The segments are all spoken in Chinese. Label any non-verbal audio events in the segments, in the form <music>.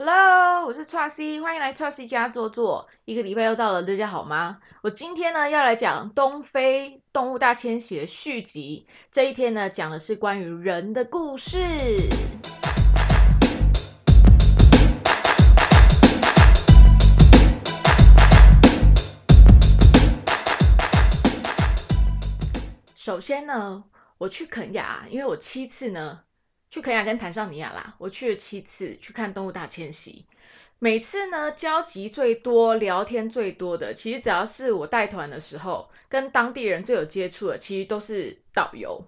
Hello，我是 Tracy，欢迎来 Tracy 家坐坐。一个礼拜又到了，大家好吗？我今天呢要来讲东非动物大迁徙的续集。这一天呢讲的是关于人的故事。首先呢，我去肯亚，因为我七次呢去肯亚跟坦桑尼亚啦，我去了七次去看动物大迁徙。每次呢交集最多、聊天最多的，其实只要是我带团的时候，跟当地人最有接触的，其实都是导游。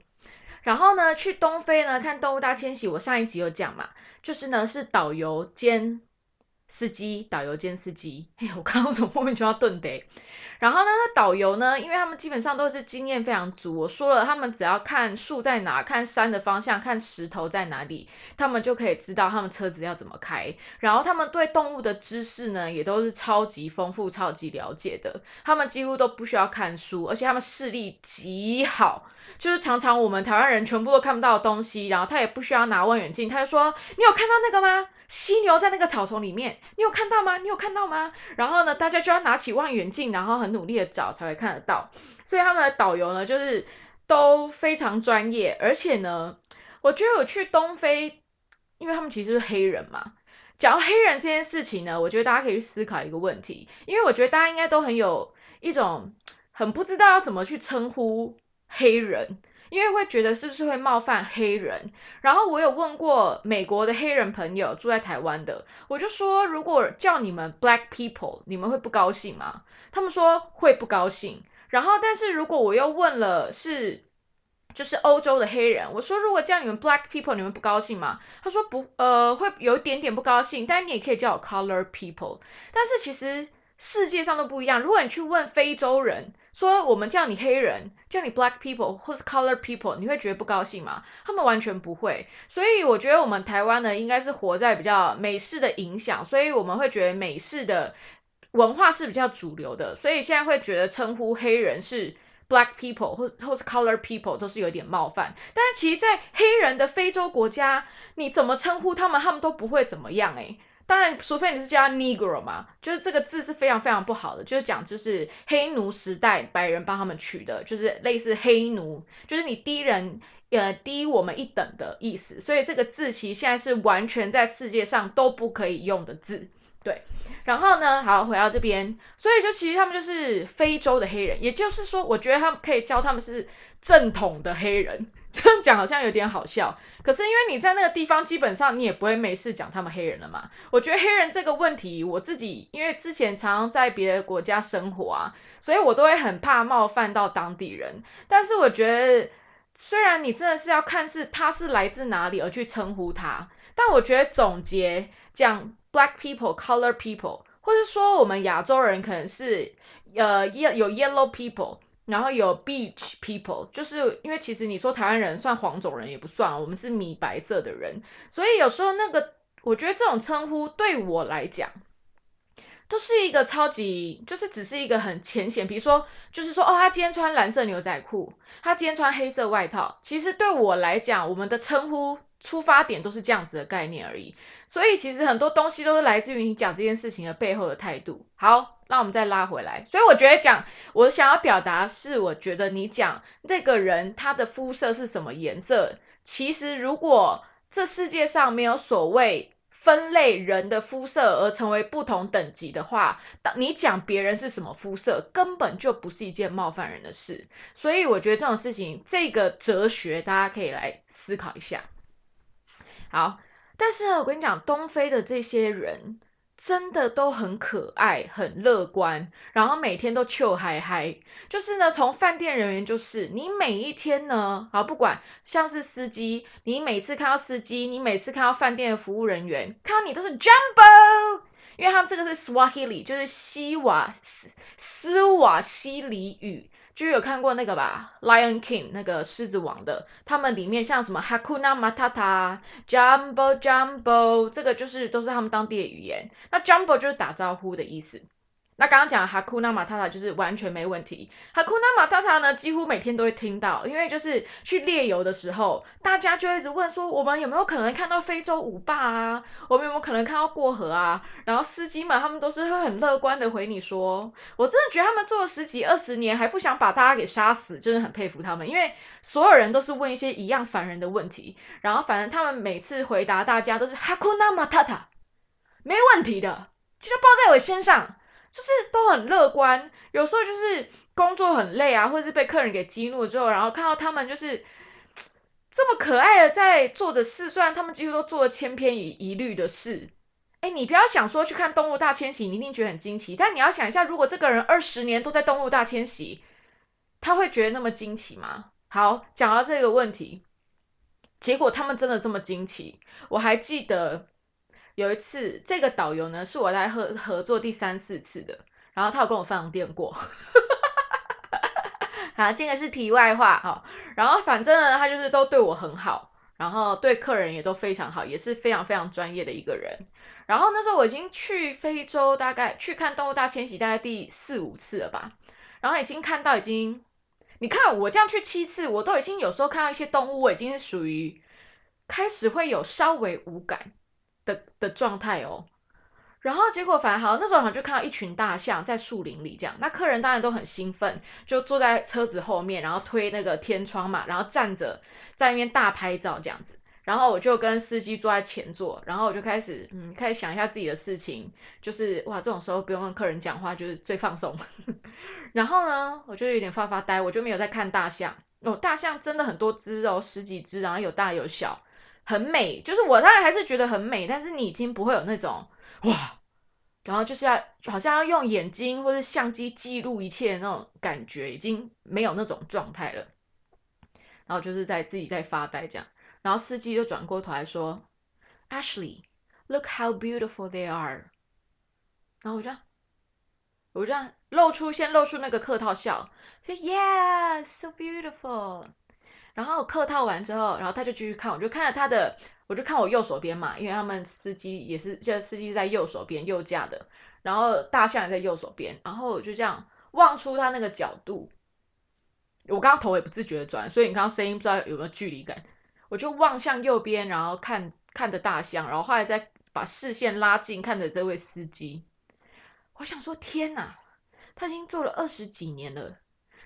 然后呢，去东非呢看动物大迁徙，我上一集有讲嘛，就是呢是导游兼。司机、导游兼司机，<laughs> 哎，我刚刚从莫名其妙顿的。然后呢，那导游呢，因为他们基本上都是经验非常足。我说了，他们只要看树在哪，看山的方向，看石头在哪里，他们就可以知道他们车子要怎么开。然后他们对动物的知识呢，也都是超级丰富、超级了解的。他们几乎都不需要看书，而且他们视力极好，就是常常我们台湾人全部都看不到的东西，然后他也不需要拿望远镜，他就说：“你有看到那个吗？”犀牛在那个草丛里面，你有看到吗？你有看到吗？然后呢，大家就要拿起望远镜，然后很努力的找，才会看得到。所以他们的导游呢，就是都非常专业。而且呢，我觉得我去东非，因为他们其实是黑人嘛。讲到黑人这件事情呢，我觉得大家可以去思考一个问题，因为我觉得大家应该都很有一种很不知道要怎么去称呼黑人。因为会觉得是不是会冒犯黑人，然后我有问过美国的黑人朋友住在台湾的，我就说如果叫你们 Black people，你们会不高兴吗？他们说会不高兴。然后，但是如果我又问了是就是欧洲的黑人，我说如果叫你们 Black people，你们不高兴吗？他说不，呃，会有一点点不高兴，但你也可以叫我 Color people。但是其实世界上都不一样，如果你去问非洲人。说我们叫你黑人，叫你 black people 或是 color people，你会觉得不高兴吗？他们完全不会。所以我觉得我们台湾呢，应该是活在比较美式的影响，所以我们会觉得美式的文化是比较主流的，所以现在会觉得称呼黑人是 black people 或或是 color people 都是有点冒犯。但是其实，在黑人的非洲国家，你怎么称呼他们，他们都不会怎么样诶。当然，除非你是叫 Negro 嘛，就是这个字是非常非常不好的，就是讲就是黑奴时代白人帮他们取的，就是类似黑奴，就是你低人呃低我们一等的意思。所以这个字其实现在是完全在世界上都不可以用的字。对，然后呢，好回到这边，所以就其实他们就是非洲的黑人，也就是说，我觉得他们可以教他们是正统的黑人。<laughs> 这样讲好像有点好笑，可是因为你在那个地方，基本上你也不会没事讲他们黑人了嘛。我觉得黑人这个问题，我自己因为之前常常在别的国家生活啊，所以我都会很怕冒犯到当地人。但是我觉得，虽然你真的是要看是他是来自哪里而去称呼他，但我觉得总结讲 black people、color people，或者说我们亚洲人可能是呃有 yellow people。然后有 beach people，就是因为其实你说台湾人算黄种人也不算，我们是米白色的人，所以有时候那个我觉得这种称呼对我来讲，都是一个超级，就是只是一个很浅显，比如说就是说哦，他今天穿蓝色牛仔裤，他今天穿黑色外套，其实对我来讲，我们的称呼。出发点都是这样子的概念而已，所以其实很多东西都是来自于你讲这件事情的背后的态度。好，那我们再拉回来，所以我觉得讲我想要表达是，我觉得你讲这个人他的肤色是什么颜色，其实如果这世界上没有所谓分类人的肤色而成为不同等级的话，当你讲别人是什么肤色，根本就不是一件冒犯人的事。所以我觉得这种事情，这个哲学大家可以来思考一下。好，但是我跟你讲，东非的这些人真的都很可爱、很乐观，然后每天都笑嗨嗨。就是呢，从饭店人员，就是你每一天呢，好不管像是司机，你每次看到司机，你每次看到饭店的服务人员，看到你都是 Jumbo，因为他们这个是 Swahili，就是西瓦斯斯瓦西里语。就有看过那个吧，《Lion King》那个狮子王的，他们里面像什么 Hakuna Matata、Jumbo Jumbo，这个就是都是他们当地的语言。那 Jumbo 就是打招呼的意思。那刚刚讲哈库纳马塔塔就是完全没问题。哈库纳马塔塔呢，几乎每天都会听到，因为就是去猎游的时候，大家就一直问说，我们有没有可能看到非洲舞霸啊？我们有没有可能看到过河啊？然后司机们他们都是会很乐观的回你说，我真的觉得他们做了十几二十年，还不想把大家给杀死，真的很佩服他们，因为所有人都是问一些一样烦人的问题，然后反正他们每次回答大家都是哈库纳马塔塔，没问题的，就包在我身上。就是都很乐观，有时候就是工作很累啊，或者是被客人给激怒之后，然后看到他们就是这么可爱的在做着事，虽然他们几乎都做了千篇一一律的事。哎，你不要想说去看动物大迁徙，你一定觉得很惊奇，但你要想一下，如果这个人二十年都在动物大迁徙，他会觉得那么惊奇吗？好，讲到这个问题，结果他们真的这么惊奇，我还记得。有一次，这个导游呢是我在合合作第三四次的，然后他有跟我放电过，<laughs> 好，这个是题外话哈。然后反正呢，他就是都对我很好，然后对客人也都非常好，也是非常非常专业的一个人。然后那时候我已经去非洲，大概去看动物大迁徙，大概第四五次了吧。然后已经看到已经，你看我这样去七次，我都已经有时候看到一些动物，我已经是属于开始会有稍微无感。的的状态哦，然后结果反而好，那时候好像就看到一群大象在树林里这样，那客人当然都很兴奋，就坐在车子后面，然后推那个天窗嘛，然后站着在那边大拍照这样子，然后我就跟司机坐在前座，然后我就开始嗯开始想一下自己的事情，就是哇这种时候不用跟客人讲话就是最放松，<laughs> 然后呢我就有点发发呆，我就没有在看大象，哦大象真的很多只哦十几只，然后有大有小。很美，就是我当然还是觉得很美，但是你已经不会有那种哇，然后就是要好像要用眼睛或者相机记录一切那种感觉，已经没有那种状态了。然后就是在自己在发呆这样，然后司机就转过头来说：“Ashley，look how beautiful they are。”然后我这样，我这样露出先露出那个客套笑，说：“Yeah，so beautiful。”然后客套完之后，然后他就继续看，我就看着他的，我就看我右手边嘛，因为他们司机也是，现在司机在右手边右驾的，然后大象也在右手边，然后我就这样望出他那个角度，我刚刚头也不自觉的转，所以你刚刚声音不知道有没有距离感，我就望向右边，然后看看着大象，然后后来再把视线拉近，看着这位司机，我想说天哪，他已经做了二十几年了，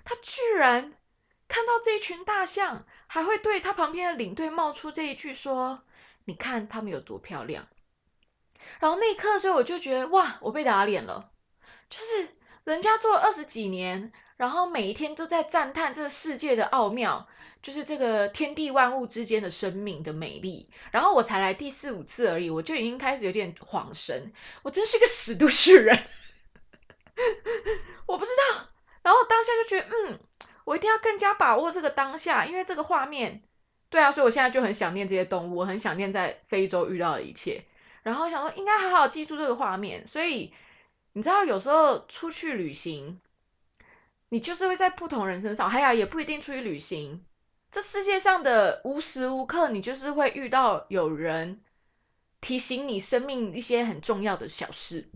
他居然。看到这一群大象，还会对他旁边的领队冒出这一句说：“你看他们有多漂亮。”然后那一刻，之后我就觉得哇，我被打脸了。就是人家做了二十几年，然后每一天都在赞叹这个世界的奥妙，就是这个天地万物之间的生命的美丽。然后我才来第四五次而已，我就已经开始有点恍神。我真是个死都市人，<laughs> 我不知道。然后当下就觉得，嗯。我一定要更加把握这个当下，因为这个画面，对啊，所以我现在就很想念这些动物，我很想念在非洲遇到的一切，然后想说应该好好记住这个画面。所以你知道，有时候出去旅行，你就是会在不同人身上，还有也不一定出去旅行，这世界上的无时无刻，你就是会遇到有人提醒你生命一些很重要的小事。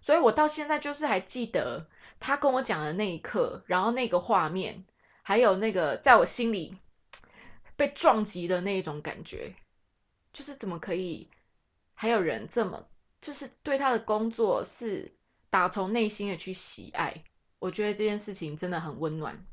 所以我到现在就是还记得。他跟我讲的那一刻，然后那个画面，还有那个在我心里被撞击的那一种感觉，就是怎么可以还有人这么就是对他的工作是打从内心的去喜爱？我觉得这件事情真的很温暖。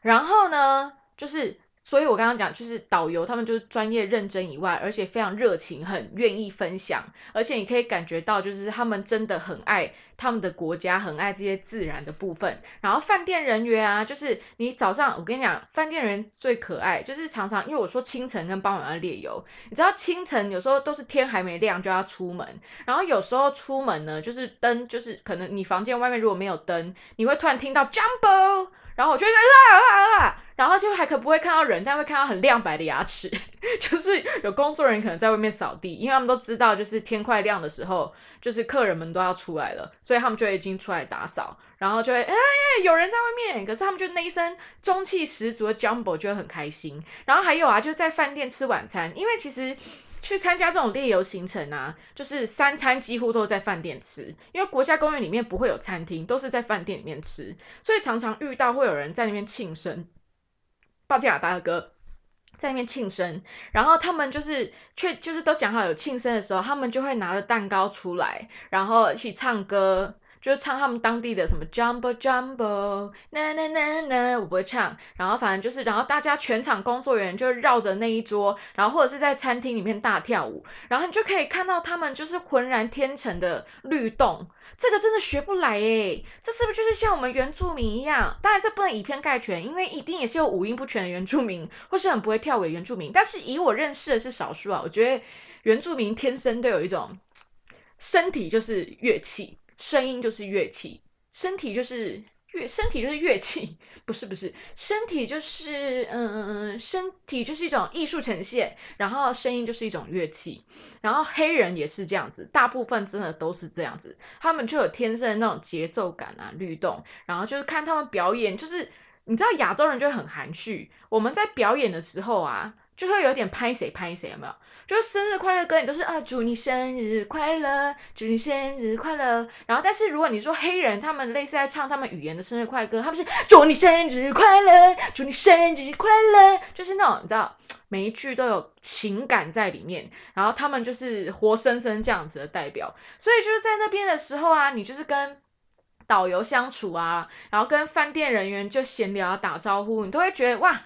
然后呢，就是。所以，我刚刚讲，就是导游他们就是专业认真以外，而且非常热情，很愿意分享，而且你可以感觉到，就是他们真的很爱他们的国家，很爱这些自然的部分。然后，饭店人员啊，就是你早上，我跟你讲，饭店人最可爱，就是常常因为我说清晨跟傍晚要猎游，你知道清晨有时候都是天还没亮就要出门，然后有时候出门呢，就是灯，就是可能你房间外面如果没有灯，你会突然听到 jumbo。然后我就啊啊啊！然后就还可不会看到人，但会看到很亮白的牙齿，<laughs> 就是有工作人员可能在外面扫地，因为他们都知道，就是天快亮的时候，就是客人们都要出来了，所以他们就已经出来打扫，然后就会哎有人在外面，可是他们就那一身中气十足的 Jumbo 就会很开心。然后还有啊，就在饭店吃晚餐，因为其实去参加这种猎游行程啊，就是三餐几乎都在饭店吃，因为国家公园里面不会有餐厅，都是在饭店里面吃，所以常常遇到会有人在那边庆生。抱歉啊，大哥，在那边庆生，然后他们就是却就是都讲好有庆生的时候，他们就会拿着蛋糕出来，然后一起唱歌。就是唱他们当地的什么 Jumbo Jumbo，呐呐呐呐，我不会唱。然后反正就是，然后大家全场工作人员就绕着那一桌，然后或者是在餐厅里面大跳舞，然后你就可以看到他们就是浑然天成的律动。这个真的学不来诶，这是不是就是像我们原住民一样？当然这不能以偏概全，因为一定也是有五音不全的原住民，或是很不会跳舞的原住民。但是以我认识的是少数啊，我觉得原住民天生都有一种身体就是乐器。声音就是乐器，身体就是乐，身体就是乐器，不是不是，身体就是嗯嗯嗯，身体就是一种艺术呈现，然后声音就是一种乐器，然后黑人也是这样子，大部分真的都是这样子，他们就有天生的那种节奏感啊，律动，然后就是看他们表演，就是你知道亚洲人就很含蓄，我们在表演的时候啊。就会有点拍谁拍谁，有没有？就是生日快乐歌，你都是啊，祝你生日快乐，祝你生日快乐。然后，但是如果你说黑人，他们类似在唱他们语言的生日快歌，他们是祝你生日快乐，祝你生日快乐，就是那种你知道，每一句都有情感在里面。然后他们就是活生生这样子的代表。所以就是在那边的时候啊，你就是跟导游相处啊，然后跟饭店人员就闲聊打招呼，你都会觉得哇。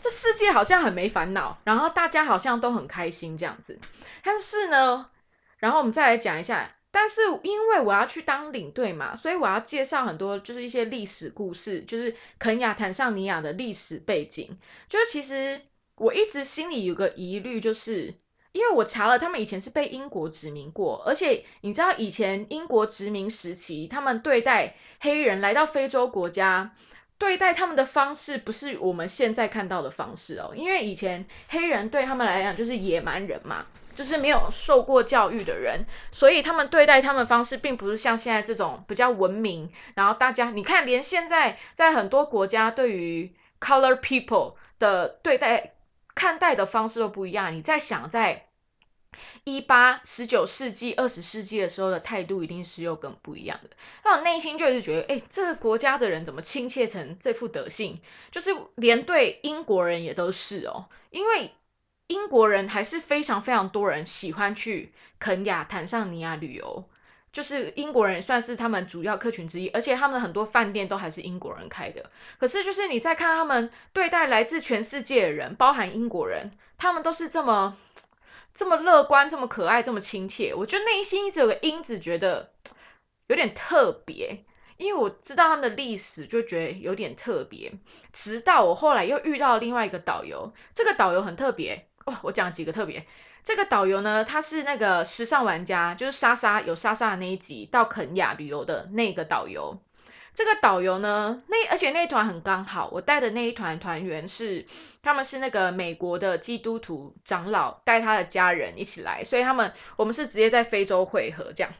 这世界好像很没烦恼，然后大家好像都很开心这样子。但是呢，然后我们再来讲一下，但是因为我要去当领队嘛，所以我要介绍很多就是一些历史故事，就是肯亚、坦桑尼亚的历史背景。就是其实我一直心里有个疑虑，就是因为我查了，他们以前是被英国殖民过，而且你知道以前英国殖民时期，他们对待黑人来到非洲国家。对待他们的方式不是我们现在看到的方式哦，因为以前黑人对他们来讲就是野蛮人嘛，就是没有受过教育的人，所以他们对待他们方式并不是像现在这种比较文明。然后大家你看，连现在在很多国家对于 color people 的对待看待的方式都不一样。你在想在。一八十九世纪、二十世纪的时候的态度一定是又更不一样的。那我内心就是觉得，哎，这个国家的人怎么亲切成这副德性？就是连对英国人也都是哦，因为英国人还是非常非常多人喜欢去肯亚、坦桑尼亚旅游，就是英国人算是他们主要客群之一，而且他们的很多饭店都还是英国人开的。可是，就是你在看他们对待来自全世界的人，包含英国人，他们都是这么。这么乐观，这么可爱，这么亲切，我就内心一直有个因子，觉得有点特别。因为我知道他们的历史，就觉得有点特别。直到我后来又遇到另外一个导游，这个导游很特别哦。我讲几个特别，这个导游呢，他是那个时尚玩家，就是莎莎有莎莎的那一集到肯亚旅游的那个导游。这个导游呢，那而且那一团很刚好，我带的那一团团员是，他们是那个美国的基督徒长老带他的家人一起来，所以他们我们是直接在非洲汇合这样，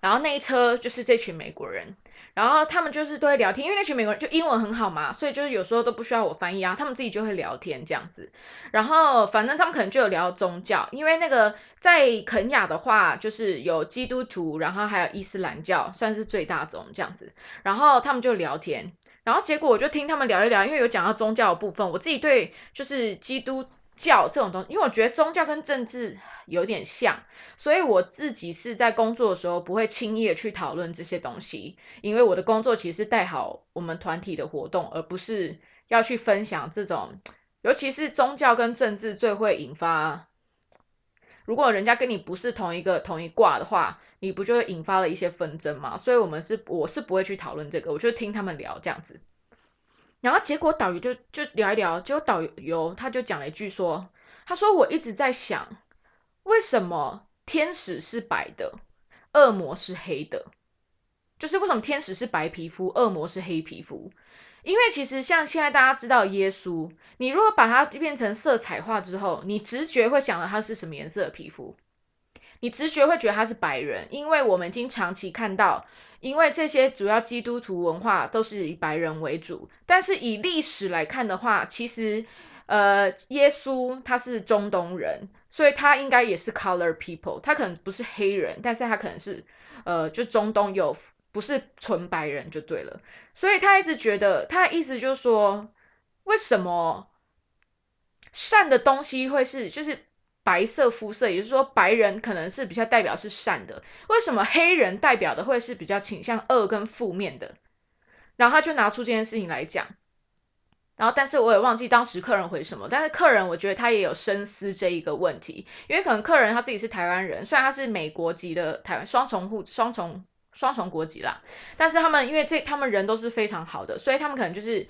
然后那一车就是这群美国人。然后他们就是都会聊天，因为那群美国人就英文很好嘛，所以就是有时候都不需要我翻译啊，他们自己就会聊天这样子。然后反正他们可能就有聊宗教，因为那个在肯雅的话，就是有基督徒，然后还有伊斯兰教，算是最大宗这样子。然后他们就聊天，然后结果我就听他们聊一聊，因为有讲到宗教的部分，我自己对就是基督教这种东西，因为我觉得宗教跟政治。有点像，所以我自己是在工作的时候不会轻易的去讨论这些东西，因为我的工作其实是带好我们团体的活动，而不是要去分享这种，尤其是宗教跟政治最会引发，如果人家跟你不是同一个同一卦的话，你不就会引发了一些纷争嘛？所以我们是我是不会去讨论这个，我就听他们聊这样子，然后结果导游就就聊一聊，结果导游他就讲了一句说，他说我一直在想。为什么天使是白的，恶魔是黑的？就是为什么天使是白皮肤，恶魔是黑皮肤？因为其实像现在大家知道耶稣，你如果把它变成色彩化之后，你直觉会想到他是什么颜色的皮肤？你直觉会觉得他是白人，因为我们经长期看到，因为这些主要基督徒文化都是以白人为主，但是以历史来看的话，其实。呃，耶稣他是中东人，所以他应该也是 color people，他可能不是黑人，但是他可能是呃，就中东有不是纯白人就对了。所以他一直觉得，他的意思就是说，为什么善的东西会是就是白色肤色，也就是说白人可能是比较代表是善的，为什么黑人代表的会是比较倾向恶跟负面的？然后他就拿出这件事情来讲。然后，但是我也忘记当时客人回什么。但是客人，我觉得他也有深思这一个问题，因为可能客人他自己是台湾人，虽然他是美国籍的台湾双重户双重双重国籍啦，但是他们因为这他们人都是非常好的，所以他们可能就是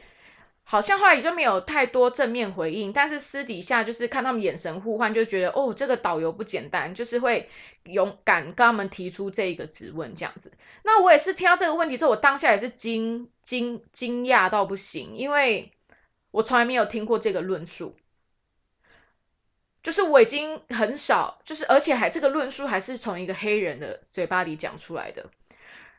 好像后来也就没有太多正面回应，但是私底下就是看他们眼神互换，就觉得哦，这个导游不简单，就是会勇敢跟他们提出这一个质问这样子。那我也是听到这个问题之后，我当下也是惊惊惊讶到不行，因为。我从来没有听过这个论述，就是我已经很少，就是而且还这个论述还是从一个黑人的嘴巴里讲出来的。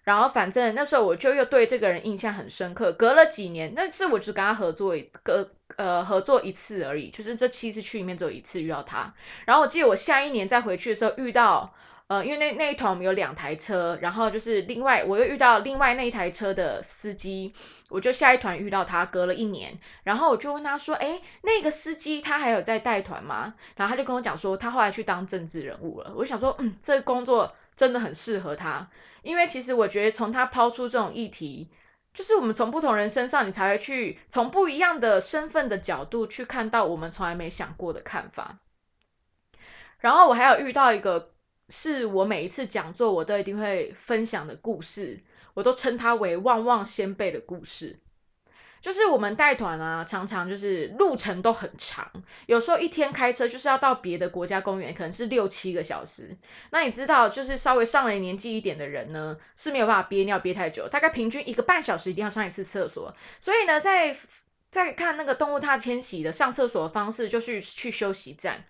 然后反正那时候我就又对这个人印象很深刻。隔了几年，那次我只跟他合作一个呃合作一次而已，就是这七次去里面只有一次遇到他。然后我记得我下一年再回去的时候遇到。呃，因为那那一团我们有两台车，然后就是另外我又遇到另外那一台车的司机，我就下一团遇到他，隔了一年，然后我就问他说：“哎，那个司机他还有在带团吗？”然后他就跟我讲说，他后来去当政治人物了。我想说，嗯，这个工作真的很适合他，因为其实我觉得从他抛出这种议题，就是我们从不同人身上，你才会去从不一样的身份的角度去看到我们从来没想过的看法。然后我还有遇到一个。是我每一次讲座我都一定会分享的故事，我都称它为“旺旺先辈”的故事。就是我们带团啊，常常就是路程都很长，有时候一天开车就是要到别的国家公园，可能是六七个小时。那你知道，就是稍微上了年纪一点的人呢，是没有办法憋尿憋太久，大概平均一个半小时一定要上一次厕所。所以呢，在在看那个动物踏迁徙的上厕所的方式，就是去休息站。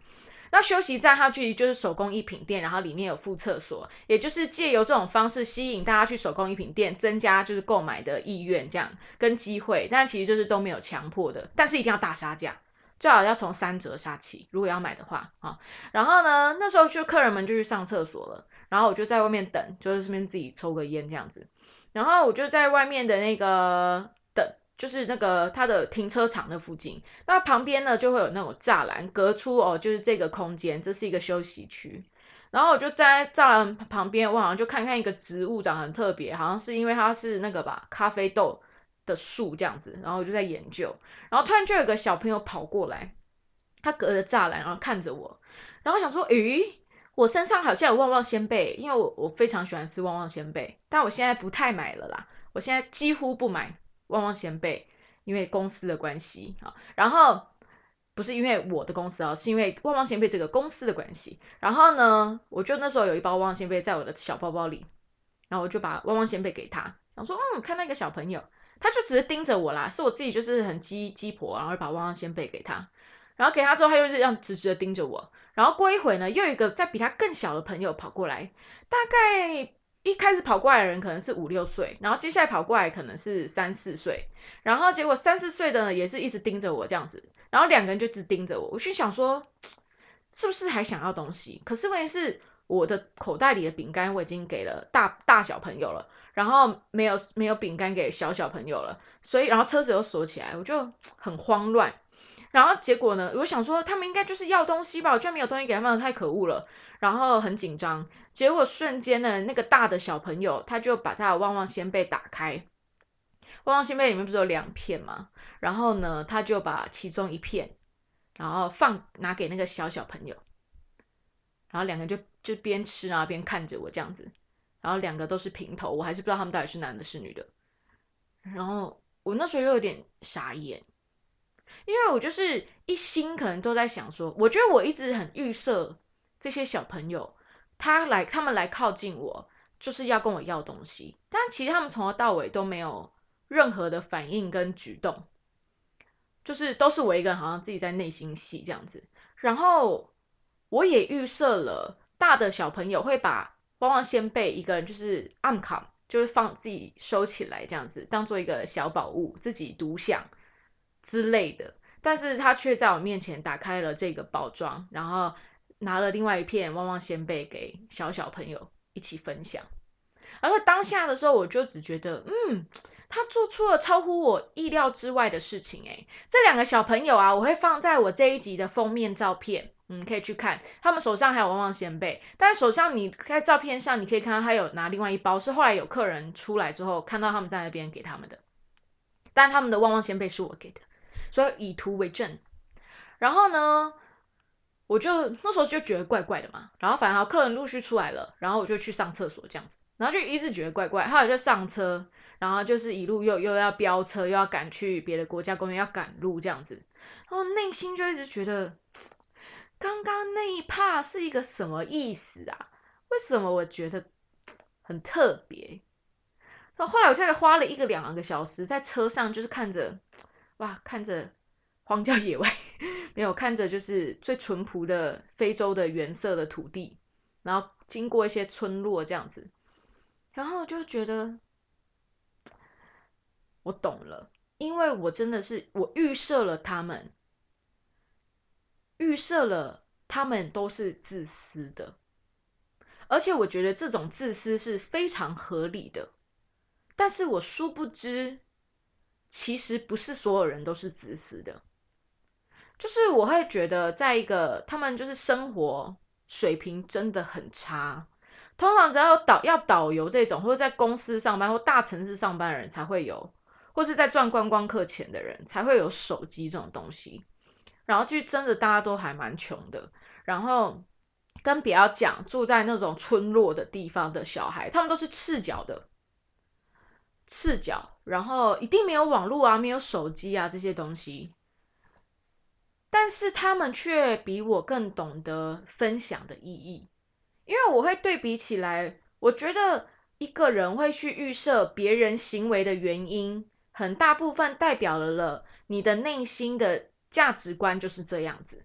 那休息站它距离就是手工艺品店，然后里面有附厕所，也就是借由这种方式吸引大家去手工艺品店，增加就是购买的意愿，这样跟机会。但其实就是都没有强迫的，但是一定要大杀价，最好要从三折杀起。如果要买的话啊，然后呢，那时候就客人们就去上厕所了，然后我就在外面等，就是顺便自己抽个烟这样子，然后我就在外面的那个。就是那个它的停车场那附近，那旁边呢就会有那种栅栏隔出哦，就是这个空间，这是一个休息区。然后我就在栅栏旁边，我好像就看看一个植物长得很特别，好像是因为它是那个吧，咖啡豆的树这样子。然后我就在研究，然后突然就有个小朋友跑过来，他隔着栅栏然后看着我，然后想说，诶，我身上好像有旺旺仙贝，因为我我非常喜欢吃旺旺仙贝，但我现在不太买了啦，我现在几乎不买。旺旺仙贝，因为公司的关系啊，然后不是因为我的公司啊，是因为旺旺仙贝这个公司的关系。然后呢，我就那时候有一包旺旺仙贝在我的小包包里，然后我就把旺旺仙贝给他，想说嗯，看那个小朋友，他就只是盯着我啦，是我自己就是很鸡鸡婆，然后把旺旺仙贝给他，然后给他之后，他就这样直直的盯着我。然后过一会呢，又一个在比他更小的朋友跑过来，大概。一开始跑过来的人可能是五六岁，然后接下来跑过来可能是三四岁，然后结果三四岁的呢也是一直盯着我这样子，然后两个人就直盯着我，我就想说，是不是还想要东西？可是问题是，我的口袋里的饼干我已经给了大大小朋友了，然后没有没有饼干给小小朋友了，所以然后车子又锁起来，我就 <tsk> 很慌乱。然后结果呢，我想说他们应该就是要东西吧，我居然没有东西给他们，太可恶了。然后很紧张，结果瞬间呢，那个大的小朋友他就把他的旺旺仙贝打开，旺旺仙贝里面不是有两片吗？然后呢，他就把其中一片，然后放拿给那个小小朋友，然后两个就就边吃啊边看着我这样子，然后两个都是平头，我还是不知道他们到底是男的是女的。然后我那时候又有点傻眼，因为我就是一心可能都在想说，我觉得我一直很预设。这些小朋友，他来，他们来靠近我，就是要跟我要东西。但其实他们从头到尾都没有任何的反应跟举动，就是都是我一个人，好像自己在内心戏这样子。然后我也预设了大的小朋友会把旺旺仙贝一个人就是暗卡，就是放自己收起来这样子，当做一个小宝物，自己独享之类的。但是他却在我面前打开了这个包装，然后拿了另外一片旺旺仙贝给小小朋友一起分享。而在当下的时候，我就只觉得，嗯，他做出了超乎我意料之外的事情。诶，这两个小朋友啊，我会放在我这一集的封面照片，嗯，可以去看。他们手上还有旺旺仙贝，但手上你在照片上你可以看到他有拿另外一包，是后来有客人出来之后看到他们在那边给他们的。但他们的旺旺仙贝是我给的，所以以图为证。然后呢，我就那时候就觉得怪怪的嘛。然后反正客人陆续出来了，然后我就去上厕所这样子。然后就一直觉得怪怪，后来就上车，然后就是一路又又要飙车，又要赶去别的国家公园，要赶路这样子。然后内心就一直觉得，刚刚那一趴是一个什么意思啊？为什么我觉得很特别？然后后来我大概花了一个两个小时在车上，就是看着，哇，看着荒郊野外，<laughs> 没有看着就是最淳朴的非洲的原色的土地，然后经过一些村落这样子。然后就觉得我懂了，因为我真的是我预设了他们，预设了他们都是自私的，而且我觉得这种自私是非常合理的。但是我殊不知，其实不是所有人都是自私的，就是我会觉得，在一个他们就是生活水平真的很差。通常只要导要导游这种，或者在公司上班或大城市上班的人才会有，或是在赚观光客钱的人才会有手机这种东西。然后就真的大家都还蛮穷的。然后跟比较讲，住在那种村落的地方的小孩，他们都是赤脚的，赤脚，然后一定没有网络啊，没有手机啊这些东西。但是他们却比我更懂得分享的意义。因为我会对比起来，我觉得一个人会去预设别人行为的原因，很大部分代表了了你的内心的价值观就是这样子。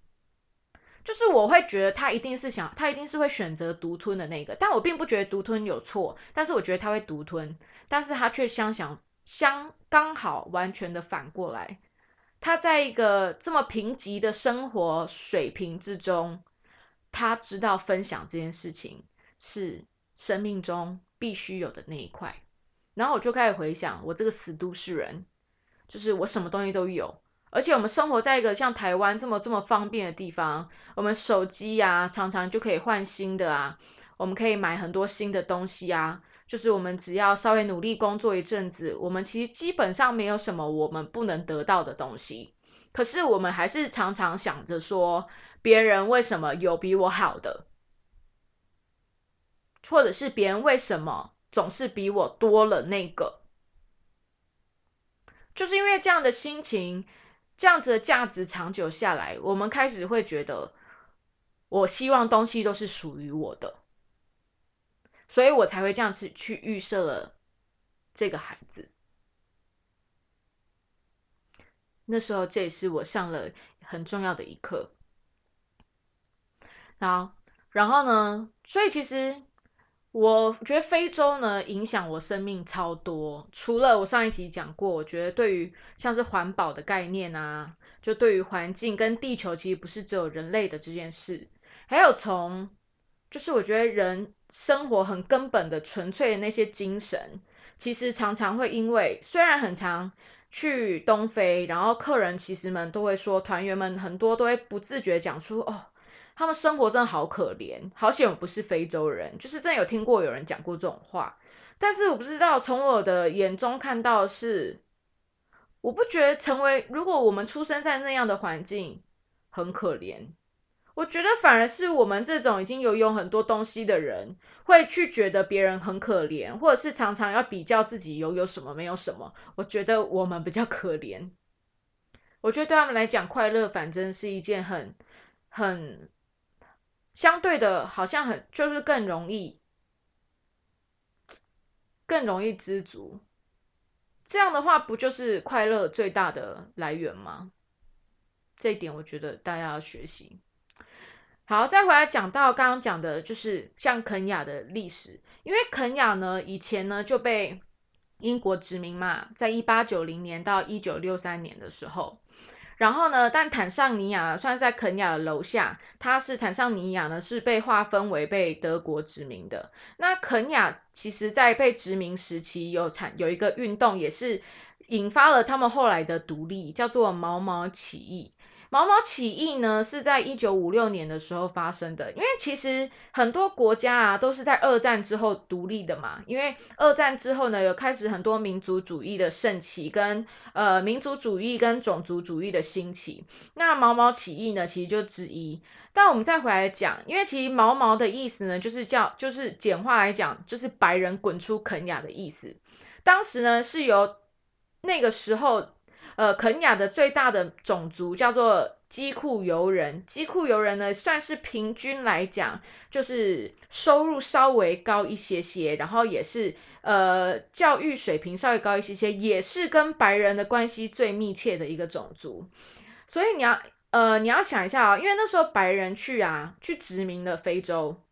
就是我会觉得他一定是想，他一定是会选择独吞的那个，但我并不觉得独吞有错，但是我觉得他会独吞，但是他却相想相刚好完全的反过来，他在一个这么贫瘠的生活水平之中。他知道分享这件事情是生命中必须有的那一块，然后我就开始回想，我这个死都市人，就是我什么东西都有，而且我们生活在一个像台湾这么这么方便的地方，我们手机呀常常就可以换新的啊，我们可以买很多新的东西啊，就是我们只要稍微努力工作一阵子，我们其实基本上没有什么我们不能得到的东西。可是我们还是常常想着说，别人为什么有比我好的，或者是别人为什么总是比我多了那个，就是因为这样的心情，这样子的价值长久下来，我们开始会觉得，我希望东西都是属于我的，所以我才会这样子去预设了这个孩子。那时候，这也是我上了很重要的一课。好，然后呢？所以其实我觉得非洲呢，影响我生命超多。除了我上一集讲过，我觉得对于像是环保的概念啊，就对于环境跟地球，其实不是只有人类的这件事。还有从，就是我觉得人生活很根本的、纯粹的那些精神，其实常常会因为虽然很长。去东非，然后客人其实们都会说，团员们很多都会不自觉讲出哦，他们生活真的好可怜，好险我不是非洲人，就是真的有听过有人讲过这种话，但是我不知道从我的眼中看到是，我不觉得成为如果我们出生在那样的环境很可怜。我觉得反而是我们这种已经拥有很多东西的人，会去觉得别人很可怜，或者是常常要比较自己拥有什么没有什么。我觉得我们比较可怜。我觉得对他们来讲，快乐反正是一件很很相对的，好像很就是更容易更容易知足。这样的话，不就是快乐最大的来源吗？这一点，我觉得大家要学习。好，再回来讲到刚刚讲的，就是像肯雅的历史，因为肯雅呢以前呢就被英国殖民嘛，在一八九零年到一九六三年的时候，然后呢，但坦桑尼亚算是在肯亚的楼下，它是坦桑尼亚呢是被划分为被德国殖民的。那肯亚其实在被殖民时期有产有一个运动，也是引发了他们后来的独立，叫做毛毛起义。毛毛起义呢，是在一九五六年的时候发生的。因为其实很多国家啊，都是在二战之后独立的嘛。因为二战之后呢，有开始很多民族主义的盛起，跟呃民族主义跟种族主义的兴起。那毛毛起义呢，其实就之一。但我们再回来讲，因为其实毛毛的意思呢，就是叫就是简化来讲，就是白人滚出肯雅的意思。当时呢，是由那个时候。呃，肯雅的最大的种族叫做基库尤人。基库尤人呢，算是平均来讲，就是收入稍微高一些些，然后也是呃教育水平稍微高一些些，也是跟白人的关系最密切的一个种族。所以你要呃你要想一下啊，因为那时候白人去啊去殖民了非洲。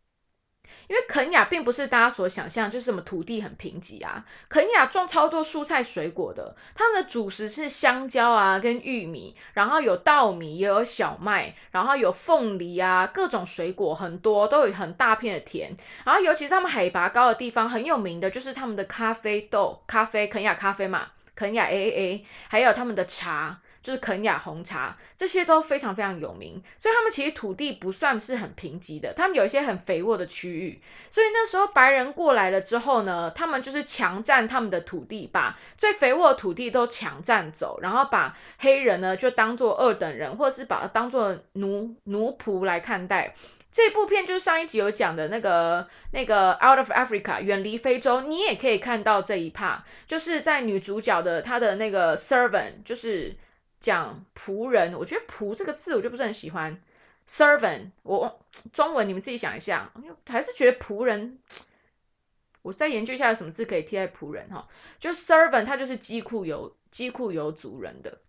因为肯雅并不是大家所想象，就是什么土地很贫瘠啊。肯雅种超多蔬菜水果的，他们的主食是香蕉啊，跟玉米，然后有稻米，也有小麦，然后有凤梨啊，各种水果很多，都有很大片的田。然后尤其是他们海拔高的地方，很有名的就是他们的咖啡豆，咖啡肯雅咖啡嘛，肯雅 A A A，还有他们的茶。就是肯雅红茶，这些都非常非常有名，所以他们其实土地不算是很贫瘠的，他们有一些很肥沃的区域。所以那时候白人过来了之后呢，他们就是强占他们的土地，把最肥沃的土地都强占走，然后把黑人呢就当做二等人，或者是把它当做奴奴仆来看待。这部片就是上一集有讲的那个那个 Out of Africa 远离非洲，你也可以看到这一 part，就是在女主角的她的那个 servant 就是。讲仆人，我觉得“仆”这个字我就不是很喜欢。servant，我中文你们自己想一下，还是觉得仆人。我再研究一下有什么字可以替代仆人哈，就 servant，它就是机库有机库有主人的。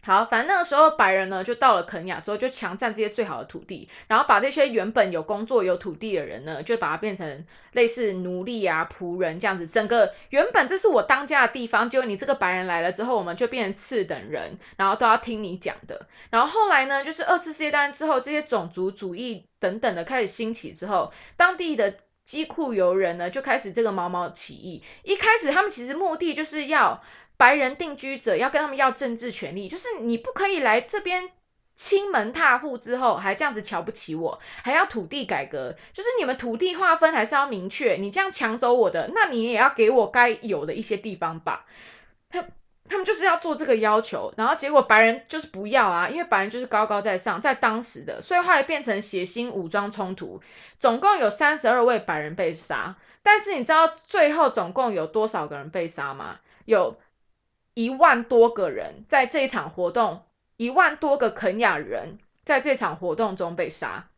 好，反正那个时候白人呢，就到了肯亚之后，就强占这些最好的土地，然后把那些原本有工作有土地的人呢，就把它变成类似奴隶啊、仆人这样子。整个原本这是我当家的地方，结果你这个白人来了之后，我们就变成次等人，然后都要听你讲的。然后后来呢，就是二次世界大战之后，这些种族主义等等的开始兴起之后，当地的机库游人呢，就开始这个毛毛起义。一开始他们其实目的就是要。白人定居者要跟他们要政治权利，就是你不可以来这边亲门踏户之后还这样子瞧不起我，还要土地改革，就是你们土地划分还是要明确。你这样抢走我的，那你也要给我该有的一些地方吧。他他们就是要做这个要求，然后结果白人就是不要啊，因为白人就是高高在上，在当时的，所以后来变成血腥武装冲突，总共有三十二位白人被杀。但是你知道最后总共有多少个人被杀吗？有。一万多个人在这一场活动，一万多个肯雅人在这场活动中被杀，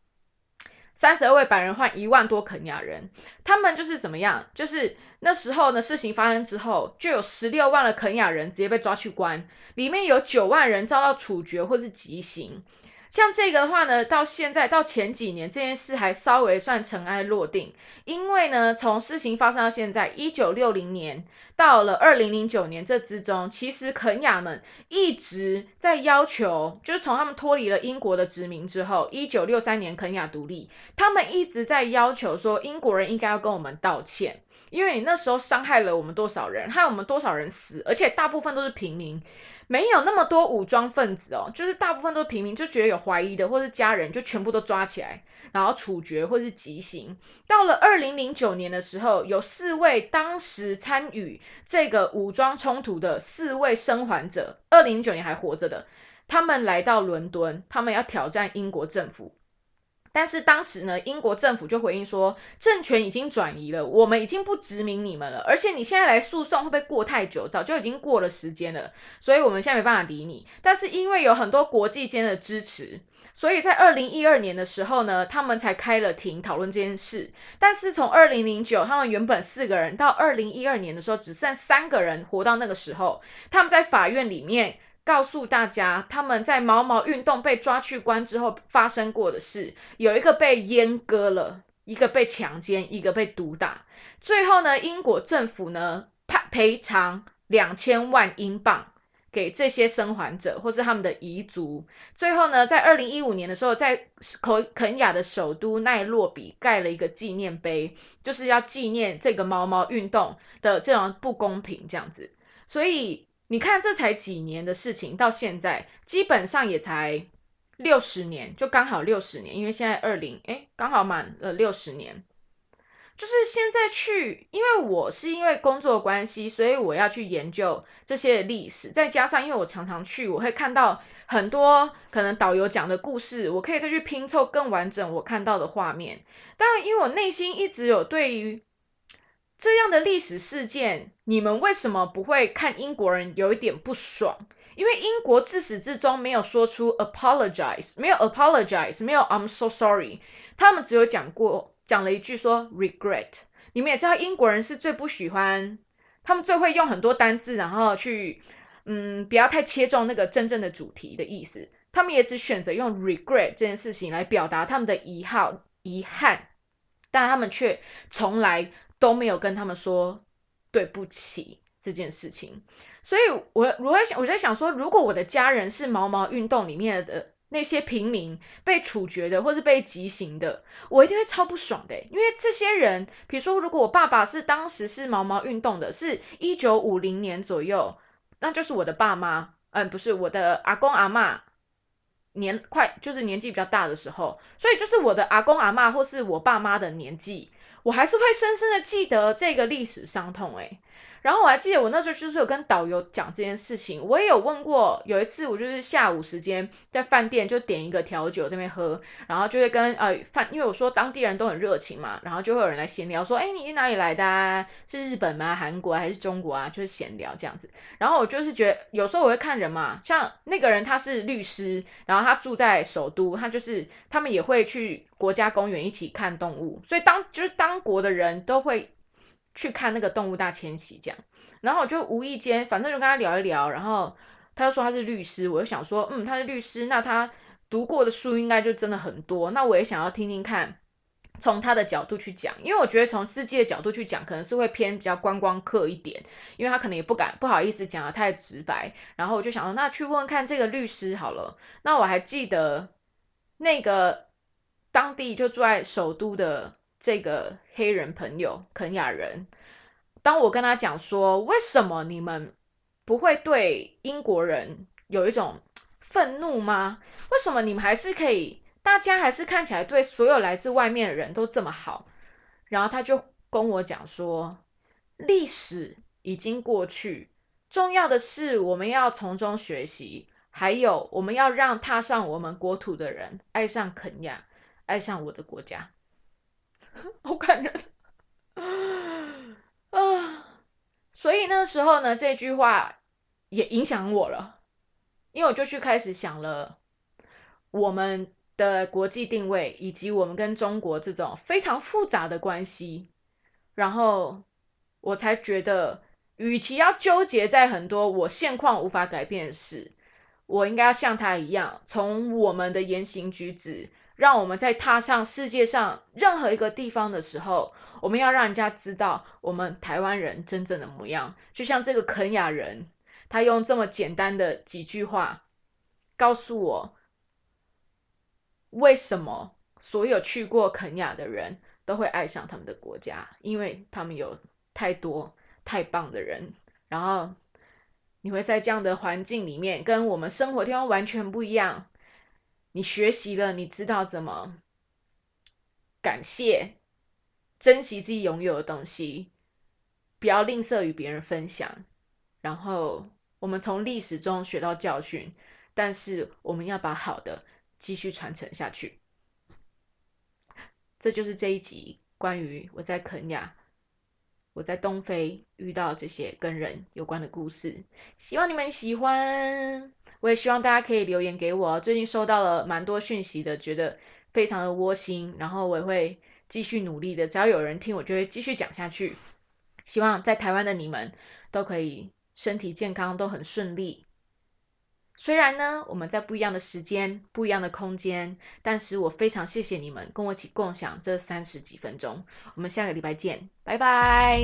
三十二位白人换一万多肯雅人，他们就是怎么样？就是那时候呢，事情发生之后，就有十六万的肯雅人直接被抓去关，里面有九万人遭到处决或是极刑。像这个的话呢，到现在到前几年这件事还稍微算尘埃落定，因为呢，从事情发生到现在，一九六零年到了二零零九年这之中，其实肯雅们一直在要求，就是从他们脱离了英国的殖民之后，一九六三年肯雅独立，他们一直在要求说，英国人应该要跟我们道歉。因为你那时候伤害了我们多少人，害我们多少人死，而且大部分都是平民，没有那么多武装分子哦，就是大部分都是平民，就觉得有怀疑的或是家人，就全部都抓起来，然后处决或是极刑。到了二零零九年的时候，有四位当时参与这个武装冲突的四位生还者，二零零九年还活着的，他们来到伦敦，他们要挑战英国政府。但是当时呢，英国政府就回应说，政权已经转移了，我们已经不殖民你们了，而且你现在来诉讼会不会过太久？早就已经过了时间了，所以我们现在没办法理你。但是因为有很多国际间的支持，所以在二零一二年的时候呢，他们才开了庭讨论这件事。但是从二零零九，他们原本四个人，到二零一二年的时候只剩三个人活到那个时候，他们在法院里面。告诉大家，他们在毛毛运动被抓去关之后发生过的事，有一个被阉割了，一个被强奸，一个被毒打。最后呢，英国政府呢判赔偿两千万英镑给这些生还者或是他们的遗族。最后呢，在二零一五年的时候，在肯肯雅的首都奈洛比盖了一个纪念碑，就是要纪念这个毛毛运动的这种不公平这样子。所以你看，这才几年的事情，到现在基本上也才六十年，就刚好六十年，因为现在二零哎，刚好满了六十年。就是现在去，因为我是因为工作关系，所以我要去研究这些历史。再加上，因为我常常去，我会看到很多可能导游讲的故事，我可以再去拼凑更完整我看到的画面。但因为我内心一直有对于这样的历史事件，你们为什么不会看英国人有一点不爽？因为英国自始至终没有说出 apologize，没有 apologize，没有 I'm so sorry，他们只有讲过。讲了一句说 regret，你们也知道英国人是最不喜欢，他们最会用很多单字，然后去嗯不要太切中那个真正的主题的意思，他们也只选择用 regret 这件事情来表达他们的遗憾遗憾，但他们却从来都没有跟他们说对不起这件事情，所以我我在想我在想说，如果我的家人是毛毛运动里面的。那些平民被处决的，或是被极刑的，我一定会超不爽的。因为这些人，比如说，如果我爸爸是当时是毛毛运动的，是一九五零年左右，那就是我的爸妈，嗯，不是我的阿公阿妈，年快就是年纪比较大的时候，所以就是我的阿公阿妈或是我爸妈的年纪，我还是会深深的记得这个历史伤痛，诶然后我还记得我那时候就是有跟导游讲这件事情，我也有问过。有一次我就是下午时间在饭店就点一个调酒这边喝，然后就会跟呃饭，因为我说当地人都很热情嘛，然后就会有人来闲聊说，哎，你是哪里来的？是日本吗？韩国还是中国啊？就是闲聊这样子。然后我就是觉得有时候我会看人嘛，像那个人他是律师，然后他住在首都，他就是他们也会去国家公园一起看动物，所以当就是当国的人都会。去看那个动物大迁徙，这样，然后我就无意间，反正就跟他聊一聊，然后他就说他是律师，我就想说，嗯，他是律师，那他读过的书应该就真的很多，那我也想要听听看，从他的角度去讲，因为我觉得从世界的角度去讲，可能是会偏比较观光客一点，因为他可能也不敢不好意思讲的太直白，然后我就想说，那去问问看这个律师好了，那我还记得那个当地就住在首都的。这个黑人朋友肯雅人，当我跟他讲说，为什么你们不会对英国人有一种愤怒吗？为什么你们还是可以，大家还是看起来对所有来自外面的人都这么好？然后他就跟我讲说，历史已经过去，重要的是我们要从中学习，还有我们要让踏上我们国土的人爱上肯雅，爱上我的国家。<laughs> 好感人啊！所以那时候呢，这句话也影响我了，因为我就去开始想了我们的国际定位，以及我们跟中国这种非常复杂的关系，然后我才觉得，与其要纠结在很多我现况无法改变的事，我应该要像他一样，从我们的言行举止。让我们在踏上世界上任何一个地方的时候，我们要让人家知道我们台湾人真正的模样。就像这个肯雅人，他用这么简单的几句话告诉我，为什么所有去过肯雅的人都会爱上他们的国家，因为他们有太多太棒的人。然后你会在这样的环境里面，跟我们生活地方完全不一样。你学习了，你知道怎么感谢、珍惜自己拥有的东西，不要吝啬与别人分享。然后我们从历史中学到教训，但是我们要把好的继续传承下去。这就是这一集关于我在肯亚、我在东非遇到这些跟人有关的故事。希望你们喜欢。我也希望大家可以留言给我，最近收到了蛮多讯息的，觉得非常的窝心，然后我也会继续努力的，只要有人听，我就会继续讲下去。希望在台湾的你们都可以身体健康，都很顺利。虽然呢，我们在不一样的时间、不一样的空间，但是我非常谢谢你们跟我一起共享这三十几分钟。我们下个礼拜见，拜拜。